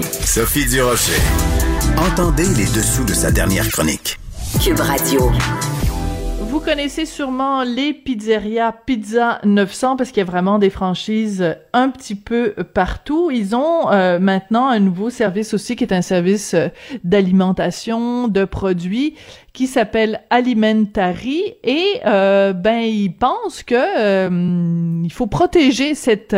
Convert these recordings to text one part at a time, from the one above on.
Sophie Durocher. Entendez les dessous de sa dernière chronique. Cube Radio. Vous connaissez sûrement les pizzerias Pizza 900 parce qu'il y a vraiment des franchises un petit peu partout. Ils ont euh, maintenant un nouveau service aussi qui est un service euh, d'alimentation, de produits qui s'appelle Alimentary et euh, ben ils pensent que il faut protéger cette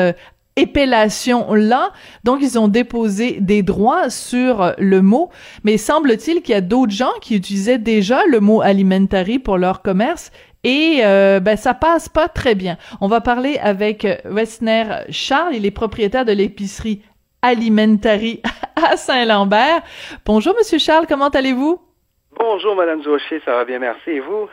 épellation-là. Donc, ils ont déposé des droits sur le mot, mais semble-t-il qu'il y a d'autres gens qui utilisaient déjà le mot alimentary pour leur commerce et euh, ben ça passe pas très bien. On va parler avec Wessner Charles, il est propriétaire de l'épicerie Alimentary à Saint-Lambert. Bonjour Monsieur Charles, comment allez-vous? Bonjour Madame Zoucher, ça va bien, merci. Et vous?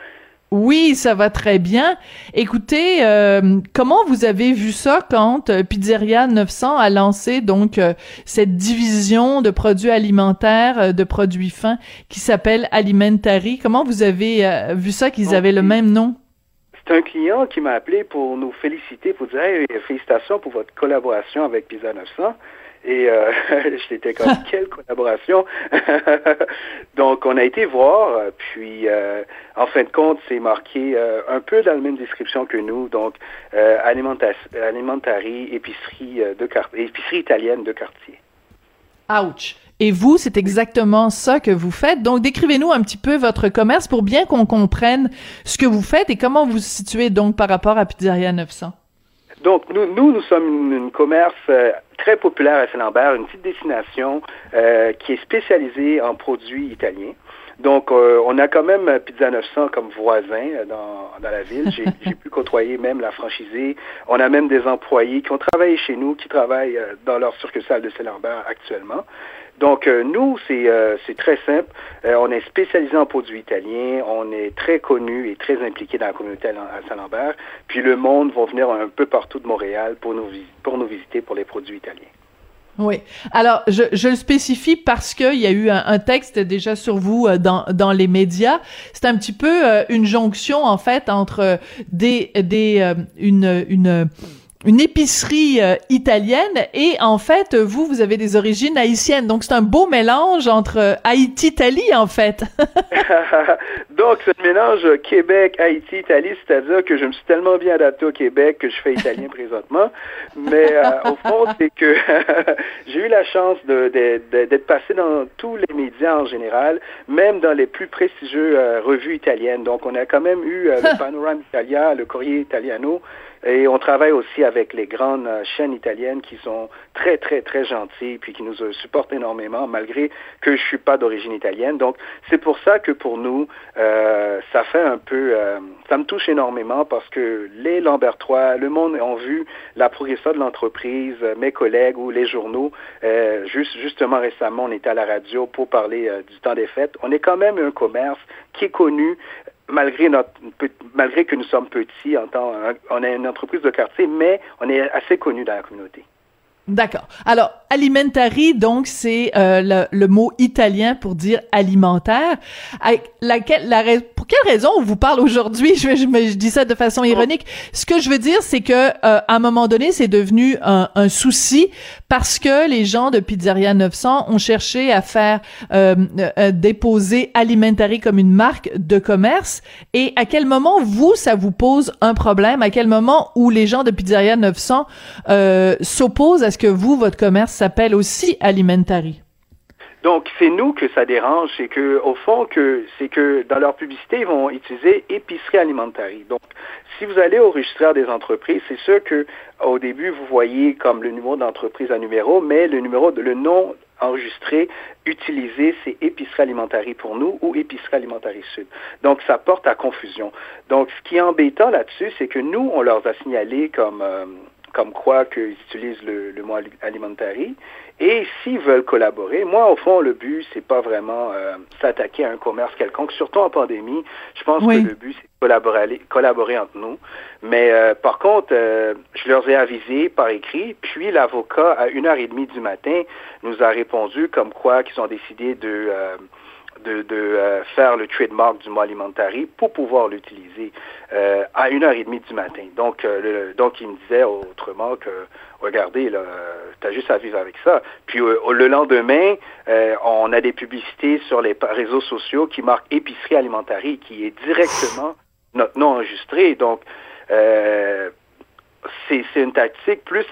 Oui, ça va très bien. Écoutez, euh, comment vous avez vu ça quand euh, Pizzeria 900 a lancé donc euh, cette division de produits alimentaires, de produits fins qui s'appelle Alimentary Comment vous avez vu ça qu'ils avaient le même nom? C'est un client qui m'a appelé pour nous féliciter, pour dire félicitations pour votre collaboration avec Pizza 900. Et euh, j'étais comme, quelle collaboration! Donc, on a été voir, puis euh, en fin de compte, c'est marqué euh, un peu dans la même description que nous, donc euh, alimentari, épicerie, de épicerie italienne de quartier. Ouch! Et vous, c'est exactement ça que vous faites. Donc, décrivez-nous un petit peu votre commerce pour bien qu'on comprenne ce que vous faites et comment vous vous situez donc par rapport à Pizzeria 900. Donc, nous, nous, nous sommes une, commerce euh, très populaire à Saint-Lambert, une petite destination euh, qui est spécialisée en produits italiens. Donc, euh, on a quand même Pizza 900 comme voisin dans, dans la ville. J'ai pu côtoyer même la franchisée. On a même des employés qui ont travaillé chez nous, qui travaillent dans leur succursale de Saint-Lambert actuellement. Donc, euh, nous, c'est euh, très simple. Euh, on est spécialisé en produits italiens. On est très connu et très impliqué dans la communauté à Saint-Lambert. Puis le monde va venir un peu partout de Montréal pour nous, pour nous visiter pour les produits italiens. Oui. Alors, je, je le spécifie parce qu'il y a eu un, texte déjà sur vous dans, dans les médias. C'est un petit peu une jonction, en fait, entre des, des, une, une, une épicerie euh, italienne et en fait vous vous avez des origines haïtiennes. Donc c'est un beau mélange entre euh, Haïti Italie en fait. donc c'est un mélange Québec Haïti Italie c'est-à-dire que je me suis tellement bien adapté au Québec que je fais italien présentement. Mais euh, au fond c'est que j'ai eu la chance d'être passé dans tous les médias en général même dans les plus prestigieux revues italiennes. Donc on a quand même eu le Panorama Italia le Corriere Italiano et on travaille aussi avec les grandes euh, chaînes italiennes qui sont très, très, très gentilles, puis qui nous supportent énormément, malgré que je suis pas d'origine italienne. Donc, c'est pour ça que pour nous, euh, ça fait un peu, euh, ça me touche énormément parce que les Lambertois, le monde ont vu la progression de l'entreprise, mes collègues ou les journaux. juste, justement, récemment, on était à la radio pour parler du temps des fêtes. On est quand même un commerce qui est connu malgré notre malgré que nous sommes petits en tant on est une entreprise de quartier, mais on est assez connu dans la communauté. D'accord. Alors, alimentari, donc, c'est euh, le, mot italien pour dire alimentaire. Avec laquelle, la, pour quelle raison on vous parle aujourd'hui? Je, je, je, dis ça de façon ironique. Ce que je veux dire, c'est que euh, à un moment donné, c'est devenu un, un, souci parce que les gens de Pizzeria 900 ont cherché à faire euh, euh, déposer alimentari comme une marque de commerce. Et à quel moment vous, ça vous pose un problème? À quel moment où les gens de Pizzeria 900 s'opposent à est-ce que vous, votre commerce s'appelle aussi Alimentari? Donc, c'est nous que ça dérange, c'est que, au fond, que c'est que dans leur publicité, ils vont utiliser épicerie alimentari. Donc, si vous allez au registre des entreprises, c'est sûr que au début, vous voyez comme le numéro d'entreprise à numéro, mais le numéro, le nom enregistré, utilisé, c'est épicerie alimentari pour nous ou épicerie alimentari sud. Donc, ça porte à confusion. Donc, ce qui est embêtant là-dessus, c'est que nous, on leur a signalé comme euh, comme quoi qu'ils utilisent le, le mot alimentari. Et s'ils veulent collaborer, moi, au fond, le but, c'est pas vraiment euh, s'attaquer à un commerce quelconque, surtout en pandémie. Je pense que le but, c'est de collaborer, collaborer entre nous. Mais euh, par contre, euh, je leur ai avisé par écrit, puis l'avocat, à une heure et demie du matin, nous a répondu comme quoi qu'ils ont décidé de de, de euh, faire le trademark du mot alimentari pour pouvoir l'utiliser euh, à une heure et demie du matin. Donc, euh, donc il me disait autrement que regardez, là, t'as juste à vivre avec ça. Puis le lendemain, on a des publicités sur les réseaux sociaux qui marquent épicerie alimentaire, qui est directement notre nom enregistré. Donc, c'est une tactique plus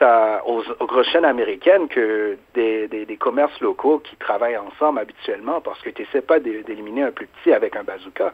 aux, grosses chaînes américaines que des, commerces locaux qui travaillent ensemble habituellement parce que tu n'essaies pas d'éliminer un plus petit avec un bazooka.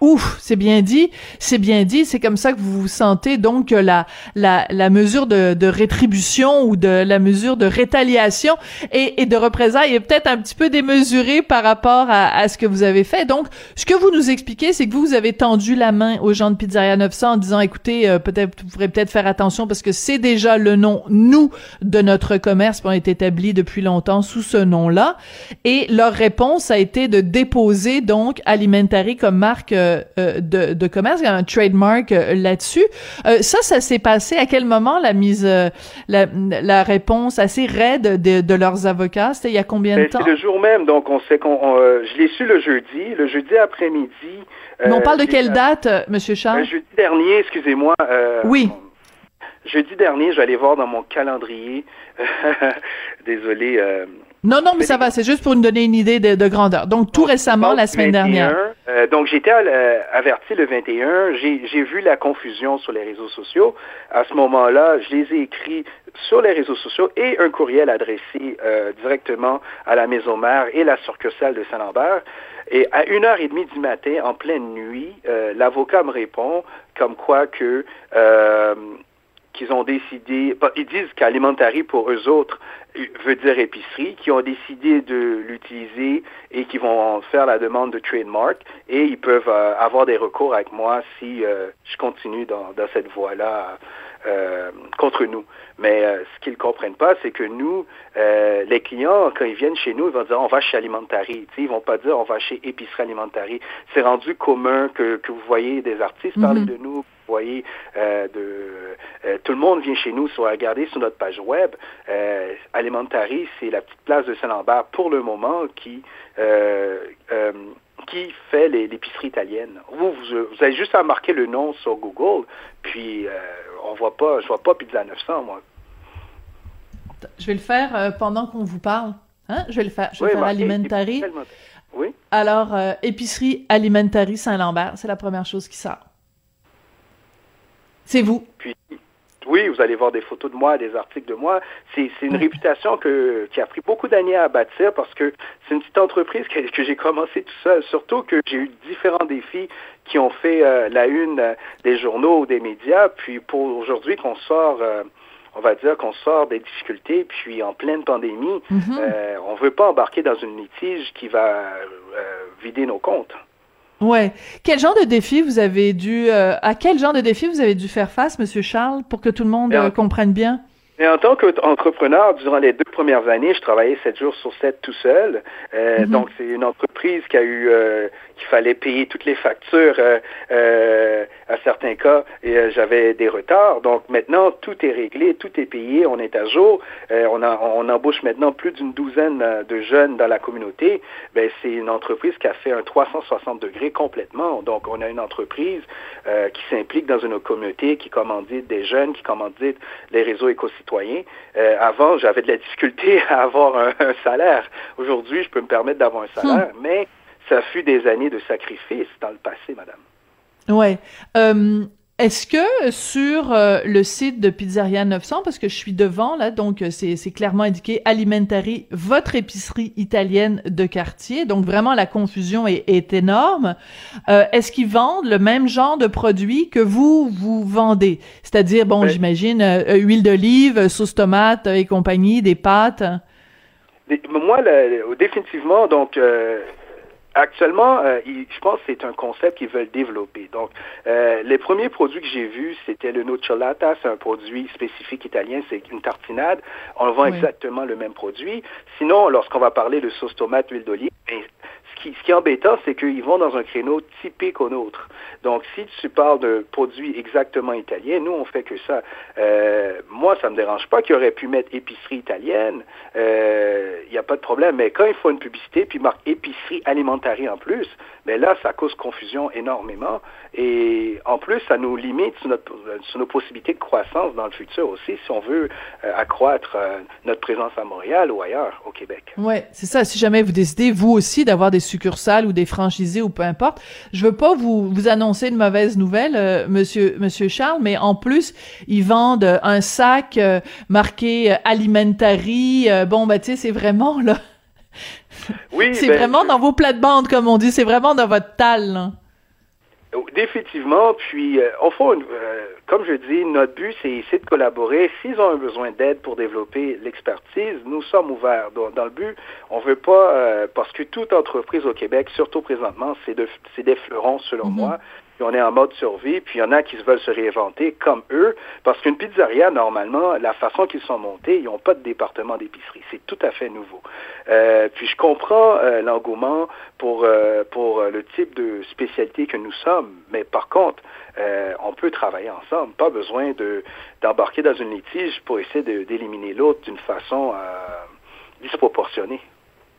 Ouf, c'est bien dit, c'est bien dit. C'est comme ça que vous vous sentez donc la la, la mesure de, de rétribution ou de la mesure de rétaliation et, et de représailles est peut-être un petit peu démesurée par rapport à, à, ce que vous avez fait. Donc, ce que vous nous expliquez, c'est que vous, vous avez tendu la main aux gens de Pizzeria 900 en disant, écoutez, euh, peut-être vous pourrez peut-être faire attention parce que c'est déjà le nom nous de notre commerce, on est établi depuis longtemps sous ce nom-là. Et leur réponse a été de déposer donc Alimentari comme marque euh, euh, de, de, commerce, il y a un trademark euh, là-dessus. Euh, ça, ça s'est passé à quel moment la mise, la, la, réponse assez raide de, de leurs avocats? C'était il y a combien de ben, temps? C'est le jour même, donc on sait qu'on, je l'ai su le jeudi, le jeudi après-midi. Mais on parle de quelle date, Monsieur Charles? Jeudi dernier, excusez-moi. oui. Jeudi dernier, j'allais voir dans mon calendrier. Désolé. Non, non, mais ça va, c'est juste pour nous donner une idée de, grandeur. Donc, tout récemment, la semaine dernière. Euh, donc, j'étais euh, averti le 21. J'ai vu la confusion sur les réseaux sociaux. À ce moment-là, je les ai écrits sur les réseaux sociaux et un courriel adressé euh, directement à la maison mère et la succursale de Saint-Lambert. Et à une heure et demie du matin, en pleine nuit, l'avocat me répond comme quoi que qu'ils ont décidé, ils disent qu'alimentari pour eux autres veut dire épicerie, qui ont décidé de l'utiliser et qui vont faire la demande de trademark et ils peuvent euh, avoir des recours avec moi si euh, je continue dans, dans cette voie-là euh, contre nous. Mais ce qu'ils ne comprennent pas, c'est que nous, les clients, quand ils viennent chez nous, ils vont dire on va chez Alimentari. Ils ils vont pas dire on va chez Épicerie Alimentari. C'est rendu commun que, que vous voyez des artistes parler mm-hmm. de nous voyez, euh, de, tout le monde vient chez nous, soit regarder sur notre page web. Alimentari, c'est la petite place de Saint-Lambert pour le moment qui qui fait l'épicerie italienne. Vous, vous, avez juste à marquer le nom sur Google, puis on voit pas, je vois pas Pizza 900, moi. Je vais le faire pendant qu'on vous parle. Hein? Je vais le faire. Je vais faire Alimentari. Oui. Alors, épicerie Alimentari Saint-Lambert, c'est la première chose qui sort. C'est vous. Puis, oui, vous allez voir des photos de moi, des articles de moi. C'est une réputation que, qui a pris beaucoup d'années à bâtir parce que c'est une petite entreprise que, que j'ai commencé tout seul. Surtout que j'ai eu différents défis qui ont fait euh, la une euh, des journaux ou des médias. Puis pour aujourd'hui qu'on sort... Euh, on va dire qu'on sort des difficultés, puis en pleine pandémie, mm-hmm. on ne veut pas embarquer dans une litige qui va vider nos comptes. Ouais. Quel genre de défi vous avez dû, euh, à quel genre de défi vous avez dû faire face, Monsieur Charles, pour que tout le monde euh, comprenne bien? Et en tant qu'entrepreneur, durant les deux premières années, je travaillais sept jours sur sept tout seul. Euh, mm-hmm. Donc, c'est une entreprise qui a eu, euh, qu'il fallait payer toutes les factures euh, euh à certains cas, et euh, j'avais des retards. Donc, maintenant, tout est réglé, tout est payé, on est à jour. on, a, on embauche maintenant plus d'une douzaine de jeunes dans la communauté. Ben, c'est une entreprise qui a fait un 360 degrés complètement. Donc, on a une entreprise qui s'implique dans une communauté, qui commandite des jeunes, qui commandite les réseaux écosystémiques euh, avant, j'avais de la difficulté à avoir un, salaire. Aujourd'hui, je peux me permettre d'avoir un salaire, hmm. mais ça fut des années de sacrifice dans le passé, madame. Ouais. Euh, est-ce que sur euh, le site de Pizzeria 900, parce que je suis devant là, donc euh, c'est clairement indiqué Alimentari, votre épicerie italienne de quartier, donc vraiment la confusion est, est énorme. Euh, est-ce qu'ils vendent le même genre de produits que vous vous vendez, c'est-à-dire bon, j'imagine huile d'olive, sauce tomate et compagnie, des pâtes. Moi, définitivement, donc Actuellement, euh, je pense que c'est un concept qu'ils veulent développer. Donc, euh, les premiers produits que j'ai vus, c'était le nocciolata, c'est un produit spécifique italien, c'est une tartinade. On vend exactement le même produit. Sinon, lorsqu'on va parler de sauce tomate, huile d'olive, ben, ce qui, est embêtant, c'est qu'ils vont dans un créneau typique au nôtre. Donc, si tu parles de produits exactement italiens, nous, on fait que ça. Euh, moi, ça me dérange pas qu'il aurait pu mettre épicerie italienne. Euh, il n'y a pas de problème. Mais quand il faut une publicité, puis marque épicerie alimentaire en plus, mais ben là, ça cause confusion énormément. Et en plus, ça nous limite sur, nos possibilités de croissance dans le futur aussi, si on veut euh, accroître euh, notre présence à Montréal ou ailleurs au Québec. Oui, c'est ça. Si jamais vous décidez, vous aussi, d'avoir des succursales ou des franchisés ou peu importe, je veux pas vous, vous annoncer une mauvaise nouvelle, euh, monsieur, monsieur Charles, mais en plus, ils vendent un sac marqué Alimentary. bon, bah, tu sais, c'est vraiment, là... Oui, c'est ben, vraiment dans vos plates-bandes, comme on dit. C'est vraiment dans votre tal. Définitivement. Puis, euh, au fond, euh, comme je dis, notre but, c'est essayer de collaborer. S'ils ont un besoin d'aide pour développer l'expertise, nous sommes ouverts. Dans, le but, on veut pas, euh, parce que toute entreprise au Québec, surtout présentement, c'est de, des fleurons, selon mm-hmm. moi puis on est en mode survie, puis il y en a qui veulent se réinventer comme eux, parce qu'une pizzeria, normalement, la façon qu'ils sont montés, ils n'ont pas de département d'épicerie. C'est tout à fait nouveau. Euh, puis je comprends euh, l'engouement pour, euh, pour le type de spécialité que nous sommes, mais par contre, on peut travailler ensemble. Pas besoin de d'embarquer dans une litige pour essayer d'éliminer l'autre d'une façon disproportionnée.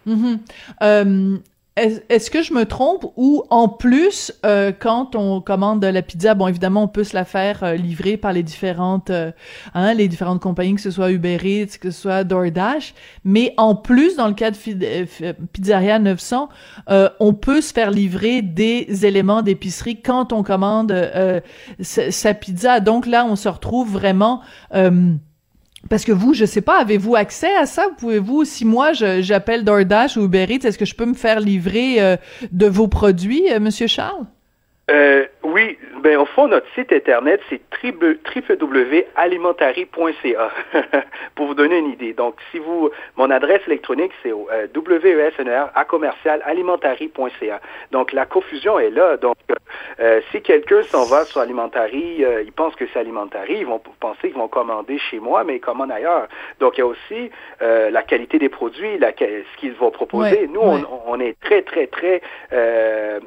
Mm-hmm. Est-ce que je me trompe ou en plus euh, quand on commande de la pizza, bon évidemment on peut se la faire euh, livrer par les différentes euh, hein, les différentes compagnies que ce soit Uber Eats, que ce soit DoorDash, mais en plus dans le cas de Pizzeria 900, on peut se faire livrer des éléments d'épicerie quand on commande sa pizza. Donc là on se retrouve vraiment parce que vous, je sais pas, avez-vous accès à ça? Pouvez-vous, si moi j'appelle DoorDash ou Uber est-ce que je peux me faire livrer euh, de vos produits, euh, Monsieur Charles? Euh, oui, ben au fond, notre site internet, c'est www.alimentary.ca pour vous donner une idée. Donc, si vous, mon adresse électronique, c'est euh, WESNR à commercial alimentary.ca. Donc, la confusion est là. Donc, euh, si quelqu'un s'en va sur Alimentary, euh, il pense que c'est Alimentary, ils vont penser qu'ils vont commander chez moi, mais ils commandent ailleurs. Donc, il y a aussi euh, la qualité des produits, la, ce qu'ils vont proposer. Nous, on, on, est très, très, très euh, euh,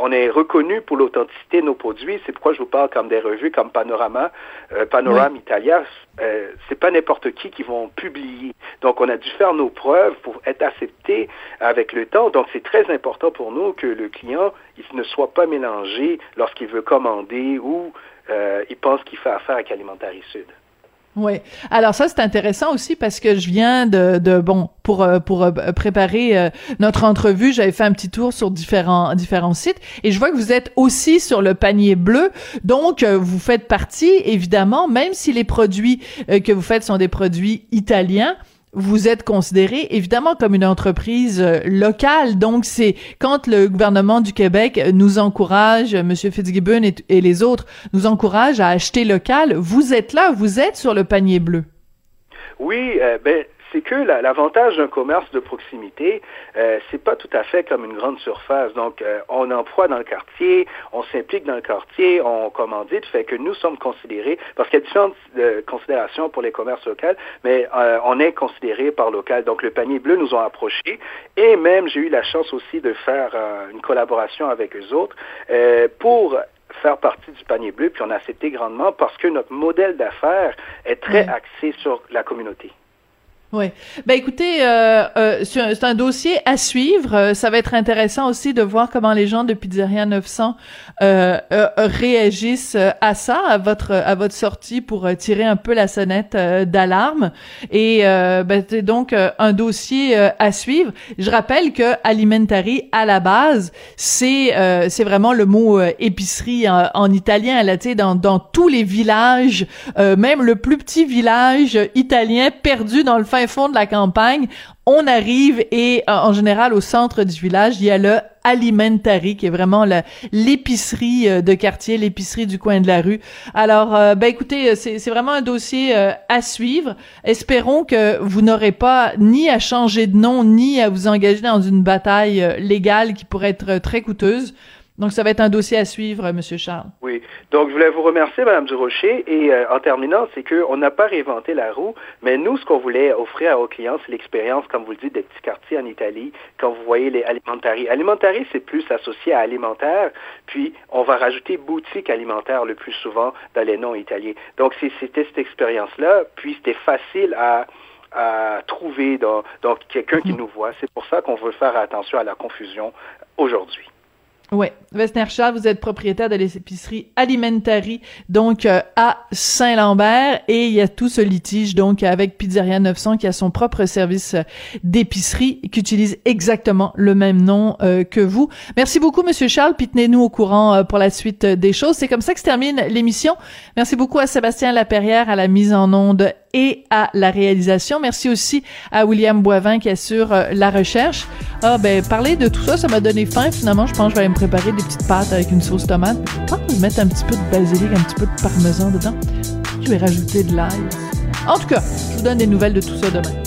on est reconnu pour l'authenticité de nos produits. C'est pourquoi je vous parle comme des revues comme Panorama, euh, Panorama Italia. Euh, c'est pas n'importe qui qui vont publier. Donc, on a dû faire nos preuves pour être accepté avec le temps. Donc, c'est très important pour nous que le client il ne soit pas mélangé lorsqu'il veut commander ou euh, il pense qu'il fait affaire avec Alimentari Sud. Oui. Alors ça c'est intéressant aussi parce que je viens de, de bon pour euh, pour euh, préparer euh, notre entrevue, j'avais fait un petit tour sur différents différents sites et je vois que vous êtes aussi sur le panier bleu. Donc vous faites partie évidemment même si les produits que vous faites sont des produits italiens, vous êtes considéré évidemment comme une entreprise euh, locale. Donc, c'est quand le gouvernement du Québec nous encourage, M. Fitzgibbon et, les autres nous encouragent à acheter local, vous êtes là, vous êtes sur le panier bleu. Oui, euh, ben, c'est que l'avantage d'un commerce de proximité, euh, c'est pas tout à fait comme une grande surface. Donc, euh, on emploie dans le quartier, on s'implique dans le quartier, on commandite, fait que nous sommes considérés, parce qu'il y a différentes euh, considérations pour les commerces locaux, mais euh, on est considéré par local. Donc, le panier bleu nous ont approchés, et même j'ai eu la chance aussi de faire une collaboration avec eux autres pour faire partie du panier bleu, puis on a accepté grandement parce que notre modèle d'affaires est très axé sur la communauté. Oui. Ben écoutez, euh, euh, c'est un dossier à suivre. Euh, ça va être intéressant aussi de voir comment les gens de Pizzeria 900 euh, euh, réagissent à ça, à votre à votre sortie pour tirer un peu la sonnette d'alarme. Et ben, c'est donc un dossier à suivre. Je rappelle que alimentari à la base, c'est c'est vraiment le mot épicerie en, en, italien. Là, tu sais, dans dans tous les villages, même le plus petit village italien perdu dans le fin fond de la campagne, on arrive et euh, en général au centre du village, il y a le Alimentari qui est vraiment l'épicerie euh, de quartier, l'épicerie du coin de la rue. Alors euh, ben écoutez, c'est vraiment un dossier à suivre. Espérons que vous n'aurez pas ni à changer de nom ni à vous engager dans une bataille légale qui pourrait être très coûteuse. Donc, ça va être un dossier à suivre, euh, Monsieur Charles. Oui. Donc, je voulais vous remercier, Madame Durocher. Et euh, en terminant, c'est qu'on n'a pas réinventé la roue, mais nous, ce qu'on voulait offrir à nos clients, c'est l'expérience, comme vous le dites, des petits quartiers en Italie, quand vous voyez les alimentaries. Alimentaries, c'est plus associé à alimentaire, puis on va rajouter boutique alimentaire le plus souvent dans les noms italiens. Donc, c'était cette expérience-là, puis c'était facile à à trouver dans, dans quelqu'un qui mhm. nous voit. C'est pour ça qu'on veut faire attention à la confusion aujourd'hui. Oui. Westner Charles, vous êtes propriétaire de l'épicerie Alimentari, donc euh, à Saint-Lambert, et il y a tout ce litige, donc, avec Pizzeria 900, qui a son propre service euh, d'épicerie, qui utilise exactement le même nom euh, que vous. Merci beaucoup, Monsieur Charles, puis tenez-nous au courant pour la suite des choses. C'est comme ça que se termine l'émission. Merci beaucoup à Sébastien Laperrière à la mise en onde et à la réalisation. Merci aussi à William Boivin qui assure la recherche. Ah ben parler de tout ça, ça m'a donné faim. Finalement, je pense que je vais me préparer des petites pâtes avec une sauce tomate. Je vais mettre un petit peu de basilic, un petit peu de parmesan dedans. Je vais rajouter de l'ail. En tout cas, je vous donne des nouvelles de tout ça demain.